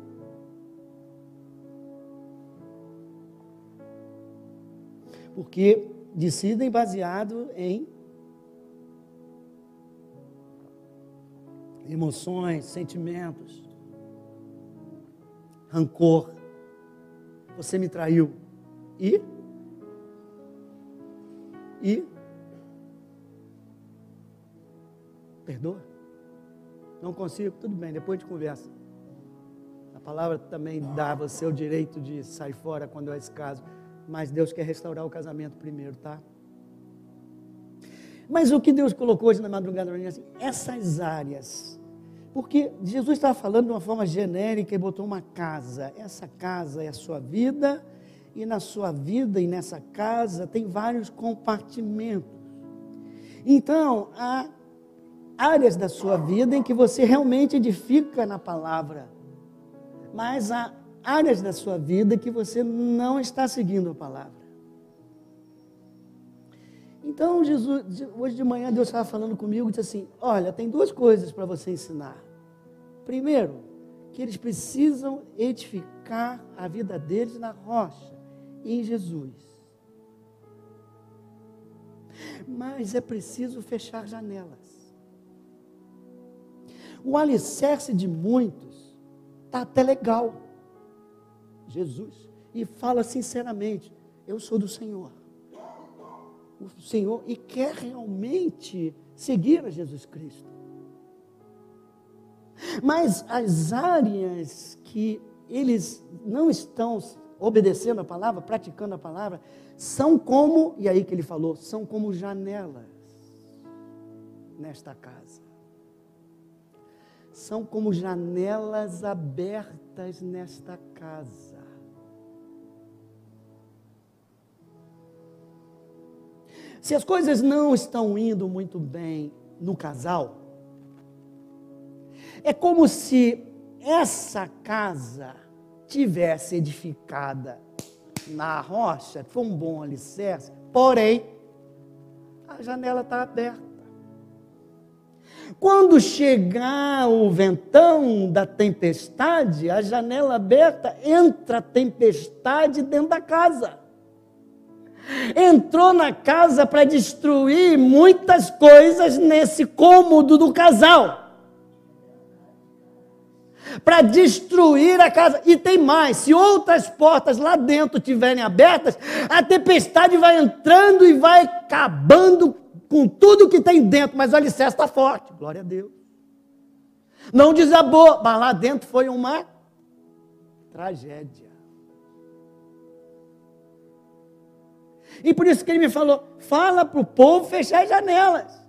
Porque decidem baseado em emoções, sentimentos, rancor. Você me traiu. E? E? Perdoa? Não consigo? Tudo bem, depois gente conversa. A palavra também dá a você o direito de sair fora quando é esse caso. Mas Deus quer restaurar o casamento primeiro, tá? Mas o que Deus colocou hoje na madrugada mim, assim, essas áreas. Porque Jesus estava falando de uma forma genérica e botou uma casa. Essa casa é a sua vida, e na sua vida e nessa casa tem vários compartimentos. Então, a áreas da sua vida em que você realmente edifica na palavra, mas há áreas da sua vida que você não está seguindo a palavra. Então, Jesus, hoje de manhã Deus estava falando comigo e disse assim: Olha, tem duas coisas para você ensinar. Primeiro, que eles precisam edificar a vida deles na rocha, em Jesus. Mas é preciso fechar janelas. O alicerce de muitos está até legal. Jesus. E fala sinceramente: Eu sou do Senhor. O Senhor e quer realmente seguir a Jesus Cristo. Mas as áreas que eles não estão obedecendo a palavra, praticando a palavra, são como, e aí que ele falou, são como janelas nesta casa são como janelas abertas nesta casa. Se as coisas não estão indo muito bem no casal, é como se essa casa tivesse edificada na rocha, foi um bom alicerce, porém, a janela está aberta. Quando chegar o ventão da tempestade, a janela aberta, entra a tempestade dentro da casa. Entrou na casa para destruir muitas coisas nesse cômodo do casal para destruir a casa. E tem mais: se outras portas lá dentro estiverem abertas, a tempestade vai entrando e vai acabando com tudo que tem dentro, mas o alicerce está forte. Glória a Deus. Não desabou, mas lá dentro foi uma tragédia. E por isso que ele me falou: fala para o povo fechar as janelas.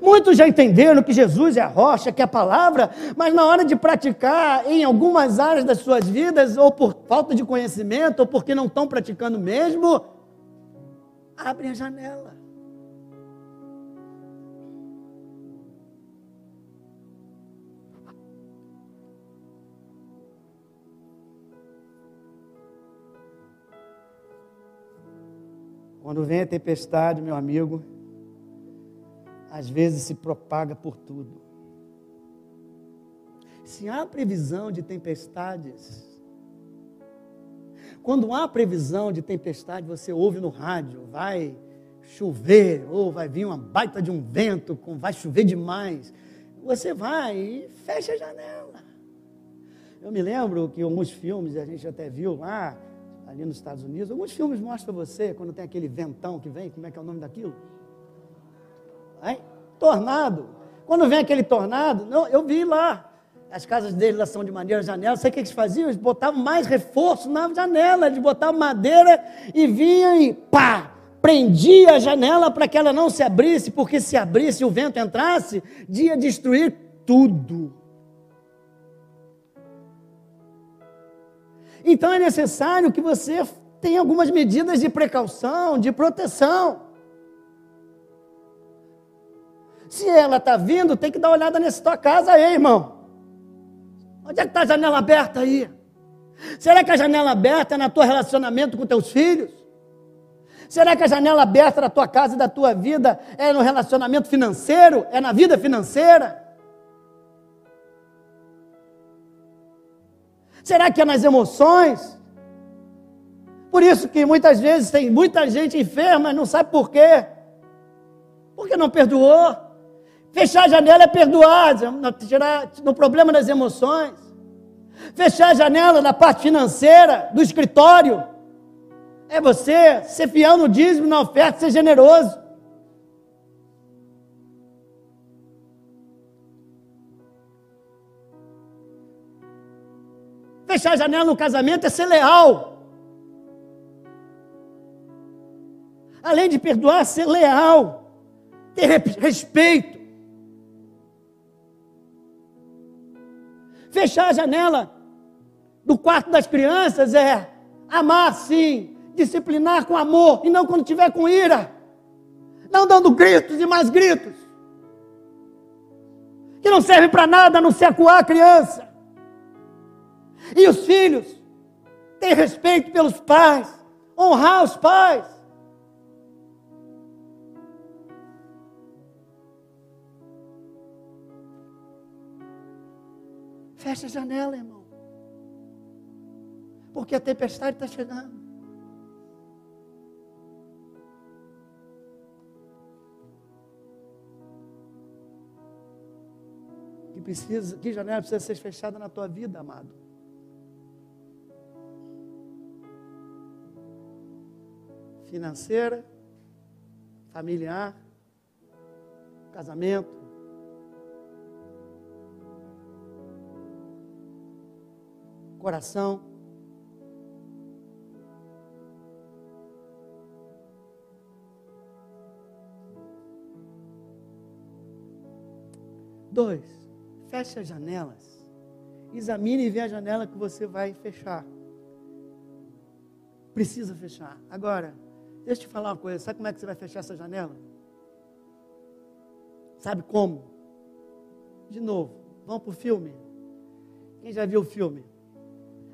Muitos já entenderam que Jesus é a rocha, que é a palavra, mas na hora de praticar em algumas áreas das suas vidas, ou por falta de conhecimento, ou porque não estão praticando mesmo, abrem a janela. Quando vem a tempestade, meu amigo, às vezes se propaga por tudo. Se há previsão de tempestades, quando há previsão de tempestade, você ouve no rádio, vai chover, ou vai vir uma baita de um vento, vai chover demais. Você vai e fecha a janela. Eu me lembro que alguns filmes, a gente até viu lá, ali nos Estados Unidos, alguns filmes mostram você, quando tem aquele ventão que vem, como é que é o nome daquilo? Tornado. Quando vem aquele tornado, não, eu vi lá. As casas deles lá são de maneira janela. Sabe o que eles faziam? Eles botavam mais reforço na janela. Eles botavam madeira e vinham e pá! Prendia a janela para que ela não se abrisse, porque se abrisse e o vento entrasse, ia destruir tudo. Então é necessário que você tenha algumas medidas de precaução, de proteção. Se ela está vindo, tem que dar uma olhada nessa tua casa aí, irmão. Onde é que está a janela aberta aí? Será que a janela aberta é no teu relacionamento com teus filhos? Será que a janela aberta da tua casa e da tua vida é no relacionamento financeiro? É na vida financeira? Será que é nas emoções? Por isso que muitas vezes tem muita gente enferma e não sabe por quê. Porque não perdoou. Fechar a janela é perdoar, tirar no problema das emoções. Fechar a janela na parte financeira, do escritório. É você ser fiel no dízimo, na oferta, ser generoso. Fechar a janela no casamento é ser leal. Além de perdoar, ser leal. Ter respeito. Fechar a janela do quarto das crianças é amar sim, disciplinar com amor e não quando tiver com ira. Não dando gritos e mais gritos. Que não serve para nada a não ser acuar a criança. E os filhos, ter respeito pelos pais, honrar os pais. Fecha a janela, irmão. Porque a tempestade está chegando. Que, precisa, que janela precisa ser fechada na tua vida, amado? Financeira, familiar, casamento, coração. Dois, feche as janelas. Examine e vê a janela que você vai fechar. Precisa fechar. Agora, Deixa eu te falar uma coisa. Sabe como é que você vai fechar essa janela? Sabe como? De novo, vamos para o filme. Quem já viu o filme?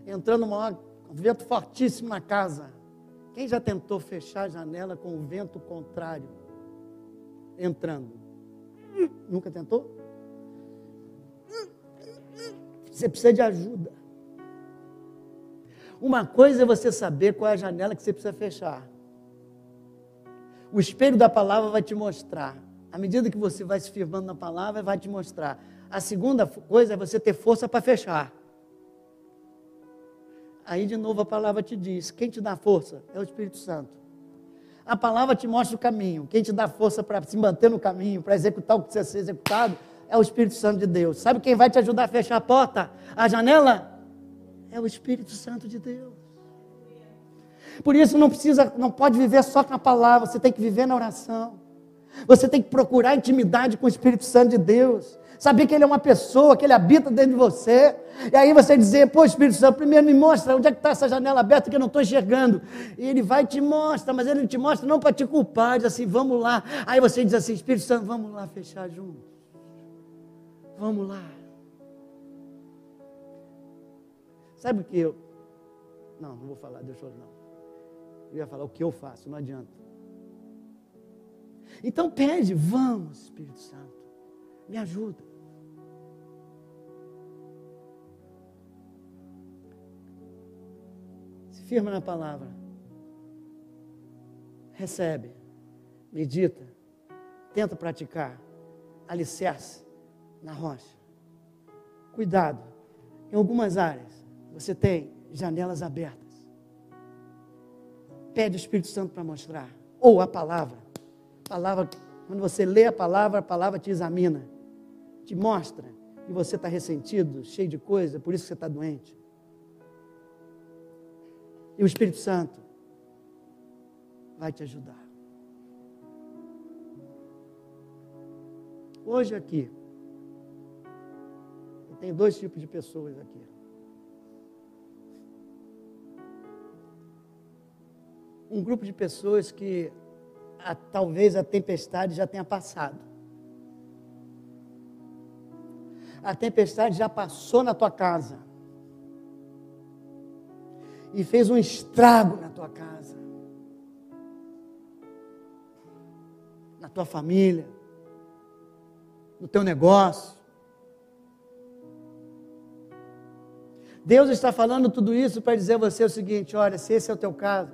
Entrando um vento fortíssimo na casa. Quem já tentou fechar a janela com o vento contrário? Entrando. Nunca tentou? Você precisa de ajuda. Uma coisa é você saber qual é a janela que você precisa fechar. O espelho da palavra vai te mostrar. À medida que você vai se firmando na palavra, vai te mostrar. A segunda coisa é você ter força para fechar. Aí de novo a palavra te diz: quem te dá força é o Espírito Santo. A palavra te mostra o caminho. Quem te dá força para se manter no caminho, para executar o que precisa ser executado, é o Espírito Santo de Deus. Sabe quem vai te ajudar a fechar a porta, a janela? É o Espírito Santo de Deus. Por isso não precisa, não pode viver só com a palavra, você tem que viver na oração. Você tem que procurar intimidade com o Espírito Santo de Deus. Saber que Ele é uma pessoa, que Ele habita dentro de você. E aí você dizer, pô, Espírito Santo, primeiro me mostra onde é que está essa janela aberta que eu não estou enxergando. E Ele vai te mostra, mas Ele te mostra não para te culpar, diz assim, vamos lá. Aí você diz assim, Espírito Santo, vamos lá fechar juntos. Vamos lá. Sabe o que eu. Não, não vou falar, deixa eu não. Eu ia falar o que eu faço, não adianta. Então pede, vamos, Espírito Santo, me ajuda. Firma na palavra. Recebe, medita, tenta praticar, alicerce na rocha. Cuidado, em algumas áreas você tem janelas abertas. Pede o Espírito Santo para mostrar, ou a palavra. A palavra, quando você lê a palavra, a palavra te examina, te mostra que você está ressentido, cheio de coisa, por isso que você está doente. E o Espírito Santo vai te ajudar. Hoje aqui, tem dois tipos de pessoas aqui. Um grupo de pessoas que a, talvez a tempestade já tenha passado. A tempestade já passou na tua casa. E fez um estrago na tua casa. Na tua família. No teu negócio. Deus está falando tudo isso para dizer a você o seguinte: olha, se esse é o teu caso,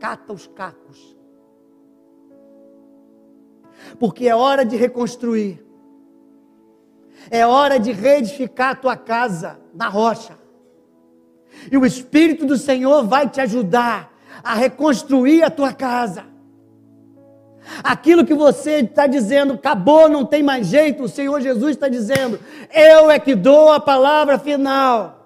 cata os cacos. Porque é hora de reconstruir. É hora de reedificar a tua casa na rocha. E o Espírito do Senhor vai te ajudar a reconstruir a tua casa. Aquilo que você está dizendo, acabou, não tem mais jeito, o Senhor Jesus está dizendo, eu é que dou a palavra final.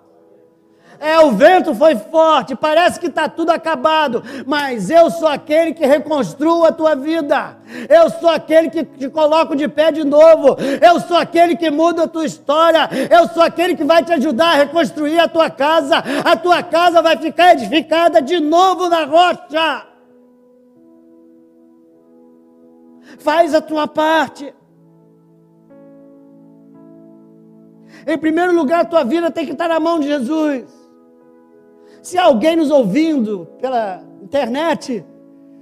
É, o vento foi forte, parece que está tudo acabado, mas eu sou aquele que reconstruo a tua vida. Eu sou aquele que te coloco de pé de novo. Eu sou aquele que muda a tua história. Eu sou aquele que vai te ajudar a reconstruir a tua casa. A tua casa vai ficar edificada de novo na rocha. Faz a tua parte. Em primeiro lugar, a tua vida tem que estar na mão de Jesus. Se alguém nos ouvindo pela internet,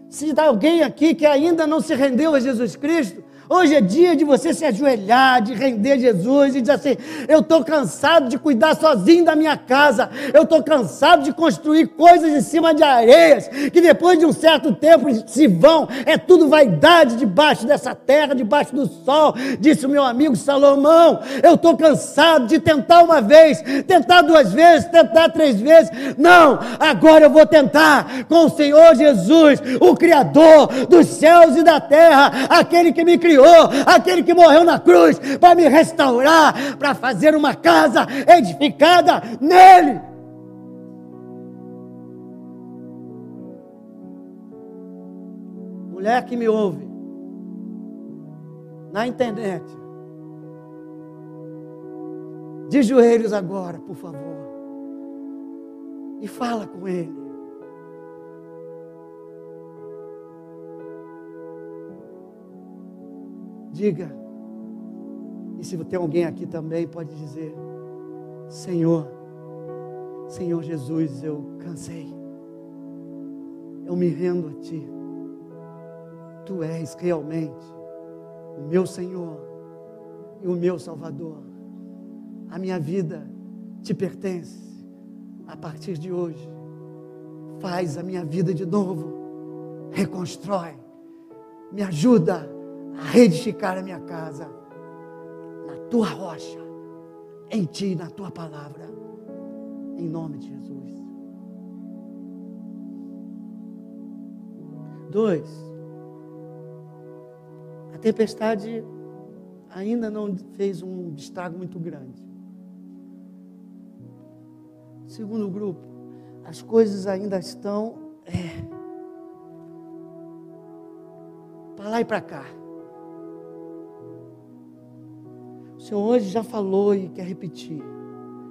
se está alguém aqui que ainda não se rendeu a Jesus Cristo, Hoje é dia de você se ajoelhar, de render Jesus e dizer assim: eu estou cansado de cuidar sozinho da minha casa, eu estou cansado de construir coisas em cima de areias, que depois de um certo tempo se vão, é tudo vaidade debaixo dessa terra, debaixo do sol, disse o meu amigo Salomão. Eu estou cansado de tentar uma vez, tentar duas vezes, tentar três vezes. Não, agora eu vou tentar com o Senhor Jesus, o Criador dos céus e da terra, aquele que me criou Aquele que morreu na cruz para me restaurar, para fazer uma casa edificada nele. Mulher que me ouve na internet, de joelhos agora, por favor, e fala com ele. Diga. E se tem alguém aqui também, pode dizer: Senhor, Senhor Jesus, eu cansei. Eu me rendo a Ti. Tu és realmente o meu Senhor e o meu Salvador. A minha vida te pertence. A partir de hoje, faz a minha vida de novo, reconstrói, me ajuda a reedificar a minha casa na tua rocha, em ti, na tua palavra, em nome de Jesus. Dois, a tempestade ainda não fez um estrago muito grande. Segundo grupo, as coisas ainda estão é, para lá e para cá. Senhor hoje já falou e quer repetir.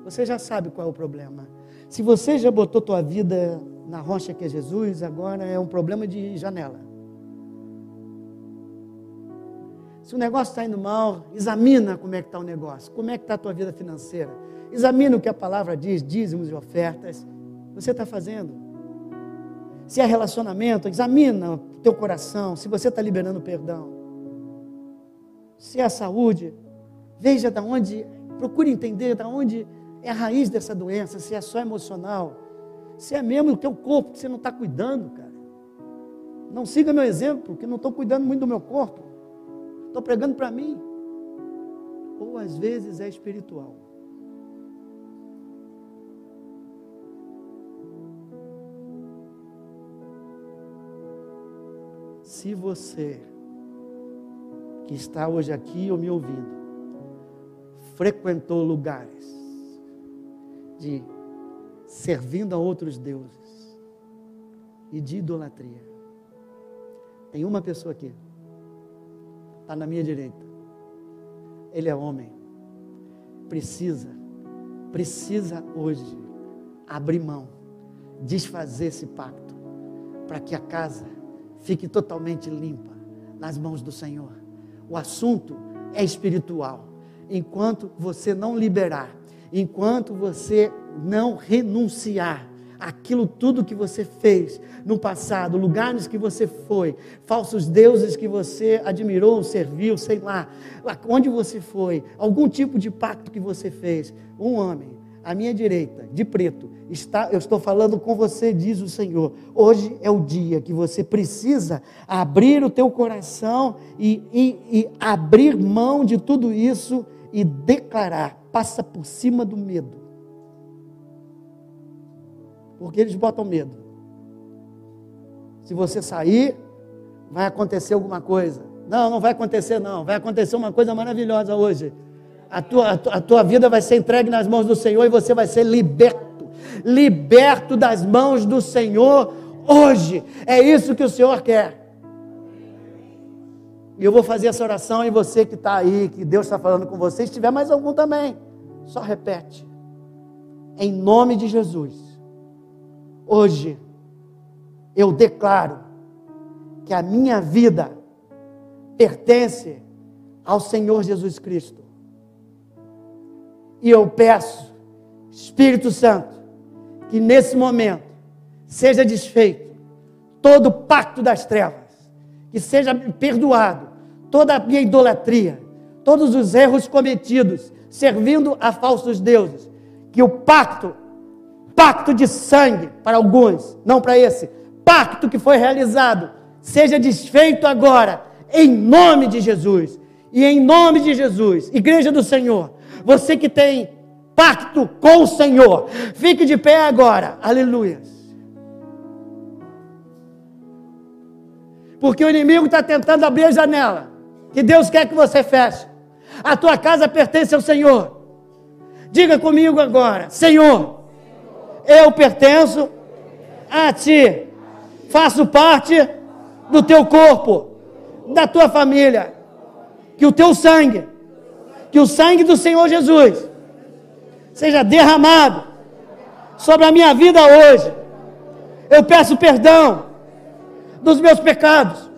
Você já sabe qual é o problema. Se você já botou tua vida na rocha que é Jesus, agora é um problema de janela. Se o negócio está indo mal, examina como é que está o negócio, como é que está a tua vida financeira. Examina o que a palavra diz, dízimos e ofertas. Você está fazendo? Se é relacionamento, examina o teu coração, se você está liberando perdão. Se é saúde, veja da onde, procure entender da onde é a raiz dessa doença, se é só emocional, se é mesmo o teu corpo que você não está cuidando, cara. Não siga meu exemplo, que não estou cuidando muito do meu corpo. Estou pregando para mim. Ou às vezes é espiritual. Se você que está hoje aqui ou me ouvindo, frequentou lugares de servindo a outros deuses e de idolatria. Tem uma pessoa aqui, está na minha direita. Ele é homem, precisa, precisa hoje abrir mão, desfazer esse pacto, para que a casa fique totalmente limpa nas mãos do Senhor. O assunto é espiritual. Enquanto você não liberar, enquanto você não renunciar aquilo tudo que você fez no passado, lugares que você foi, falsos deuses que você admirou, serviu, sei lá, onde você foi, algum tipo de pacto que você fez, um homem à minha direita, de preto, está, eu estou falando com você, diz o Senhor. Hoje é o dia que você precisa abrir o teu coração e, e, e abrir mão de tudo isso e declarar, passa por cima do medo. Porque eles botam medo. Se você sair, vai acontecer alguma coisa. Não, não vai acontecer não, vai acontecer uma coisa maravilhosa hoje a tua, a tua vida vai ser entregue nas mãos do Senhor e você vai ser liberto, liberto das mãos do Senhor hoje. É isso que o Senhor quer. E eu vou fazer essa oração e você que está aí, que Deus está falando com você, se tiver mais algum também, só repete. Em nome de Jesus, hoje eu declaro que a minha vida pertence ao Senhor Jesus Cristo. E eu peço, Espírito Santo, que nesse momento seja desfeito todo o pacto das trevas, que seja perdoado toda a minha idolatria, todos os erros cometidos servindo a falsos deuses, que o pacto, pacto de sangue para alguns, não para esse, pacto que foi realizado, seja desfeito agora, em nome de Jesus. E em nome de Jesus, Igreja do Senhor, você que tem pacto com o Senhor, fique de pé agora. Aleluia. Porque o inimigo está tentando abrir a janela. Que Deus quer que você feche. A tua casa pertence ao Senhor. Diga comigo agora: Senhor, eu pertenço a ti. Faço parte do teu corpo, da tua família. Que o teu sangue que o sangue do Senhor Jesus seja derramado sobre a minha vida hoje. Eu peço perdão dos meus pecados.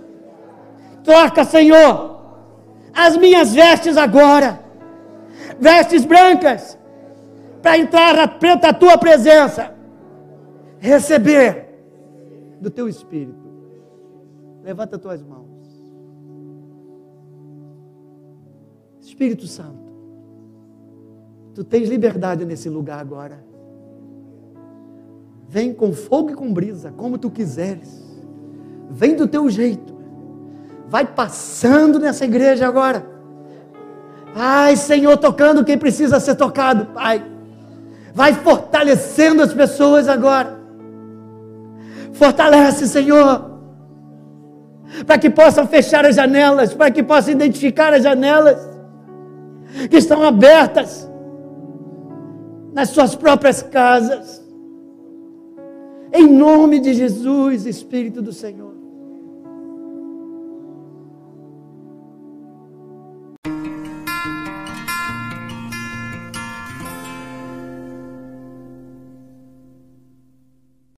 Troca, Senhor, as minhas vestes agora, vestes brancas, para entrar na tua presença, receber do teu espírito. Levanta tuas mãos. Espírito Santo, tu tens liberdade nesse lugar agora. Vem com fogo e com brisa, como tu quiseres. Vem do teu jeito. Vai passando nessa igreja agora. Ai, Senhor, tocando quem precisa ser tocado, Pai. Vai fortalecendo as pessoas agora. Fortalece, Senhor. Para que possam fechar as janelas, para que possam identificar as janelas que estão abertas nas suas próprias casas. Em nome de Jesus, Espírito do Senhor.